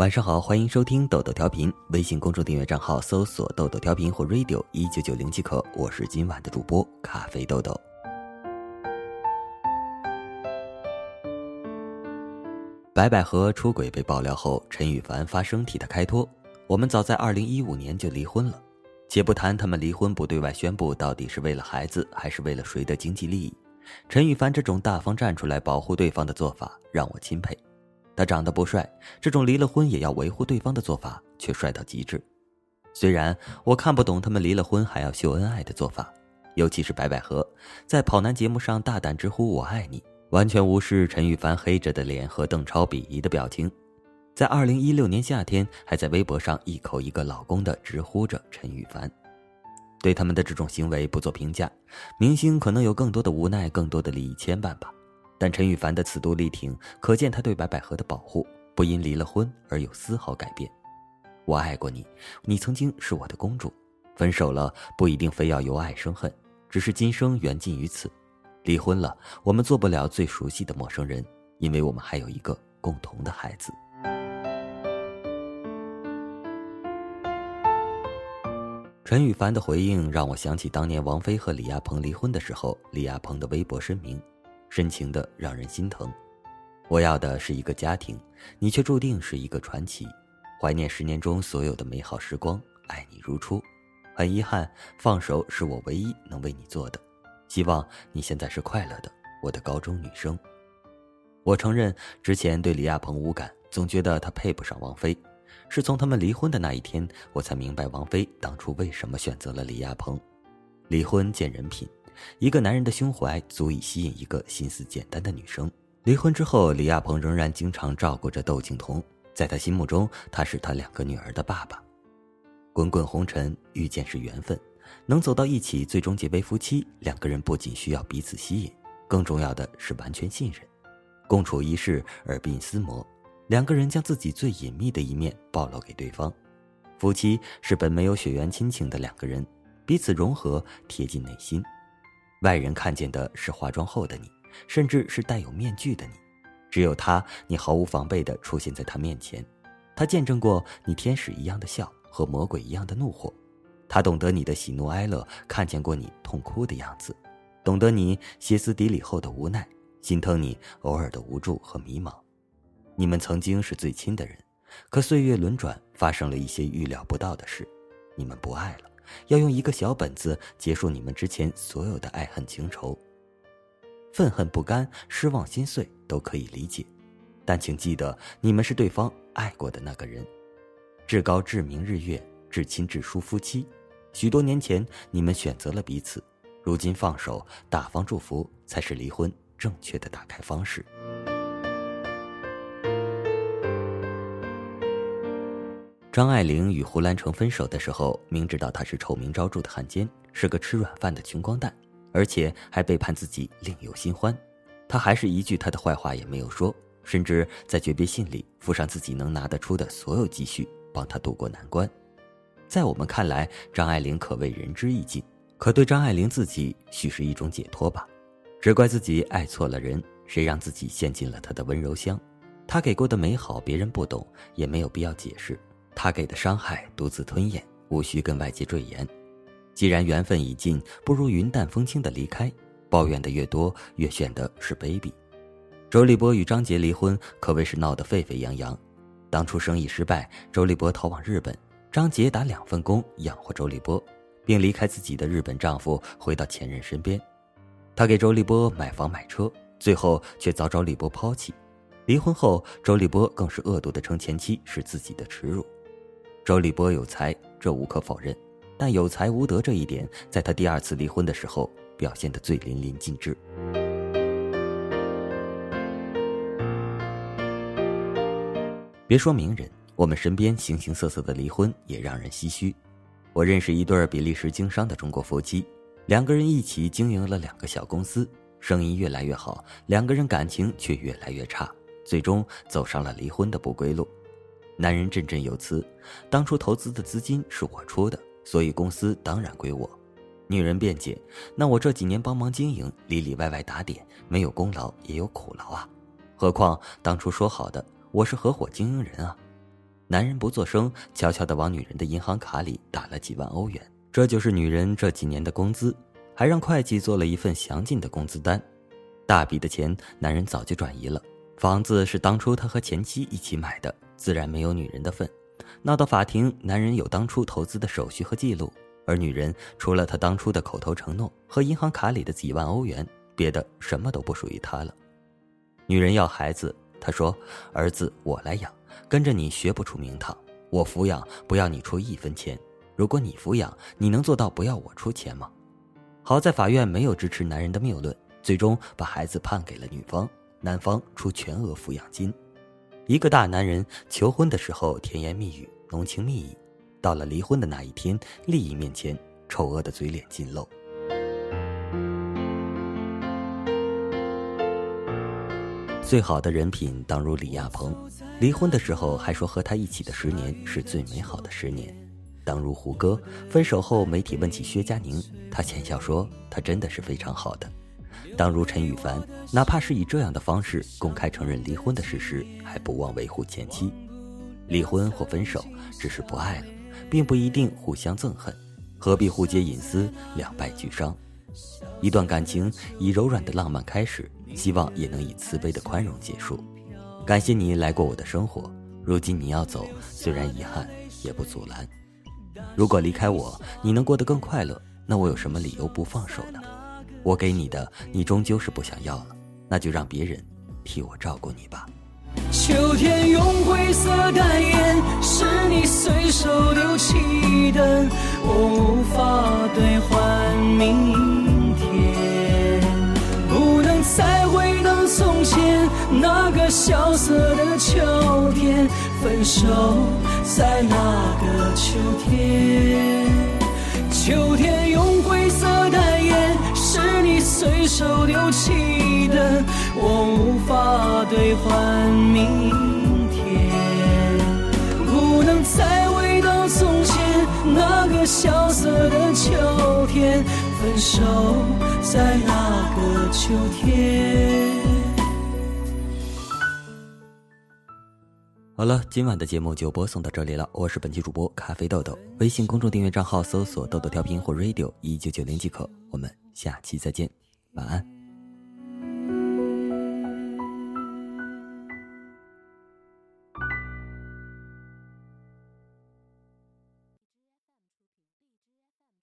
晚上好，欢迎收听豆豆调频。微信公众订阅账号搜索“豆豆调频”或 “radio 一九九零”即可。我是今晚的主播咖啡豆豆。白百合出轨被爆料后，陈羽凡发声替她开脱。我们早在二零一五年就离婚了，且不谈他们离婚不对外宣布到底是为了孩子还是为了谁的经济利益，陈羽凡这种大方站出来保护对方的做法让我钦佩。他长得不帅，这种离了婚也要维护对方的做法却帅到极致。虽然我看不懂他们离了婚还要秀恩爱的做法，尤其是白百合在跑男节目上大胆直呼“我爱你”，完全无视陈羽凡黑着的脸和邓超鄙夷的表情。在二零一六年夏天，还在微博上一口一个“老公”的直呼着陈羽凡。对他们的这种行为不做评价，明星可能有更多的无奈，更多的利益牵绊吧。但陈羽凡的此度力挺，可见他对白百合的保护不因离了婚而有丝毫改变。我爱过你，你曾经是我的公主。分手了不一定非要由爱生恨，只是今生缘尽于此。离婚了，我们做不了最熟悉的陌生人，因为我们还有一个共同的孩子。陈羽凡的回应让我想起当年王菲和李亚鹏离婚的时候，李亚鹏的微博声明。深情的让人心疼，我要的是一个家庭，你却注定是一个传奇。怀念十年中所有的美好时光，爱你如初。很遗憾，放手是我唯一能为你做的。希望你现在是快乐的，我的高中女生。我承认之前对李亚鹏无感，总觉得他配不上王菲。是从他们离婚的那一天，我才明白王菲当初为什么选择了李亚鹏。离婚见人品。一个男人的胸怀足以吸引一个心思简单的女生。离婚之后，李亚鹏仍然经常照顾着窦靖童，在他心目中，他是他两个女儿的爸爸。滚滚红尘，遇见是缘分，能走到一起，最终结为夫妻，两个人不仅需要彼此吸引，更重要的是完全信任，共处一室，耳鬓厮磨，两个人将自己最隐秘的一面暴露给对方。夫妻是本没有血缘亲情的两个人，彼此融合，贴近内心。外人看见的是化妆后的你，甚至是带有面具的你。只有他，你毫无防备地出现在他面前。他见证过你天使一样的笑和魔鬼一样的怒火，他懂得你的喜怒哀乐，看见过你痛哭的样子，懂得你歇斯底里后的无奈，心疼你偶尔的无助和迷茫。你们曾经是最亲的人，可岁月轮转，发生了一些预料不到的事，你们不爱了。要用一个小本子结束你们之前所有的爱恨情仇，愤恨不甘、失望心碎都可以理解，但请记得，你们是对方爱过的那个人。至高至明日月，至亲至疏夫妻。许多年前你们选择了彼此，如今放手，大方祝福，才是离婚正确的打开方式。张爱玲与胡兰成分手的时候，明知道他是臭名昭著的汉奸，是个吃软饭的穷光蛋，而且还背叛自己，另有新欢，他还是一句他的坏话也没有说，甚至在诀别信里附上自己能拿得出的所有积蓄，帮他渡过难关。在我们看来，张爱玲可谓仁至义尽，可对张爱玲自己，许是一种解脱吧。只怪自己爱错了人，谁让自己陷进了他的温柔乡？他给过的美好，别人不懂，也没有必要解释。他给的伤害独自吞咽，无需跟外界赘言。既然缘分已尽，不如云淡风轻的离开。抱怨的越多，越显得是卑鄙。周立波与张杰离婚可谓是闹得沸沸扬扬。当初生意失败，周立波逃往日本，张杰打两份工养活周立波，并离开自己的日本丈夫，回到前任身边。他给周立波买房买车，最后却遭周立波抛弃。离婚后，周立波更是恶毒的称前妻是自己的耻辱。周立波有才，这无可否认，但有才无德这一点，在他第二次离婚的时候表现得最淋漓尽致。别说名人，我们身边形形色色的离婚也让人唏嘘。我认识一对比利时经商的中国夫妻，两个人一起经营了两个小公司，生意越来越好，两个人感情却越来越差，最终走上了离婚的不归路。男人振振有词：“当初投资的资金是我出的，所以公司当然归我。”女人辩解：“那我这几年帮忙经营，里里外外打点，没有功劳也有苦劳啊。何况当初说好的，我是合伙经营人啊。”男人不作声，悄悄地往女人的银行卡里打了几万欧元，这就是女人这几年的工资，还让会计做了一份详尽的工资单。大笔的钱，男人早就转移了。房子是当初他和前妻一起买的，自然没有女人的份。闹到法庭，男人有当初投资的手续和记录，而女人除了他当初的口头承诺和银行卡里的几万欧元，别的什么都不属于他了。女人要孩子，他说：“儿子我来养。”跟着你学不出名堂，我抚养不要你出一分钱。如果你抚养，你能做到不要我出钱吗？好在法院没有支持男人的谬论，最终把孩子判给了女方，男方出全额抚养金。一个大男人求婚的时候甜言蜜语、浓情蜜意，到了离婚的那一天，利益面前，丑恶的嘴脸尽露。最好的人品当如李亚鹏，离婚的时候还说和他一起的十年是最美好的十年；当如胡歌，分手后媒体问起薛佳凝，他浅笑说他真的是非常好的；当如陈羽凡，哪怕是以这样的方式公开承认离婚的事实，还不忘维护前妻。离婚或分手只是不爱了，并不一定互相憎恨，何必互揭隐私，两败俱伤？一段感情以柔软的浪漫开始。希望也能以慈悲的宽容结束。感谢你来过我的生活，如今你要走，虽然遗憾，也不阻拦。如果离开我，你能过得更快乐，那我有什么理由不放手呢？我给你的，你终究是不想要了，那就让别人替我照顾你吧。秋天用灰色代言，是你随手丢弃的，我无法兑换明天，不能再回到。从前那个萧瑟的秋天，分手在那个秋天。秋天用灰色，随手丢弃的，我无法兑换明天。不能再回到从前那个萧瑟的秋天，分手在那个秋天。好了，今晚的节目就播送到这里了。我是本期主播咖啡豆豆，微信公众订阅账号搜索“豆豆调频”或 “radio 一九九零”即可。我们下期再见，晚安。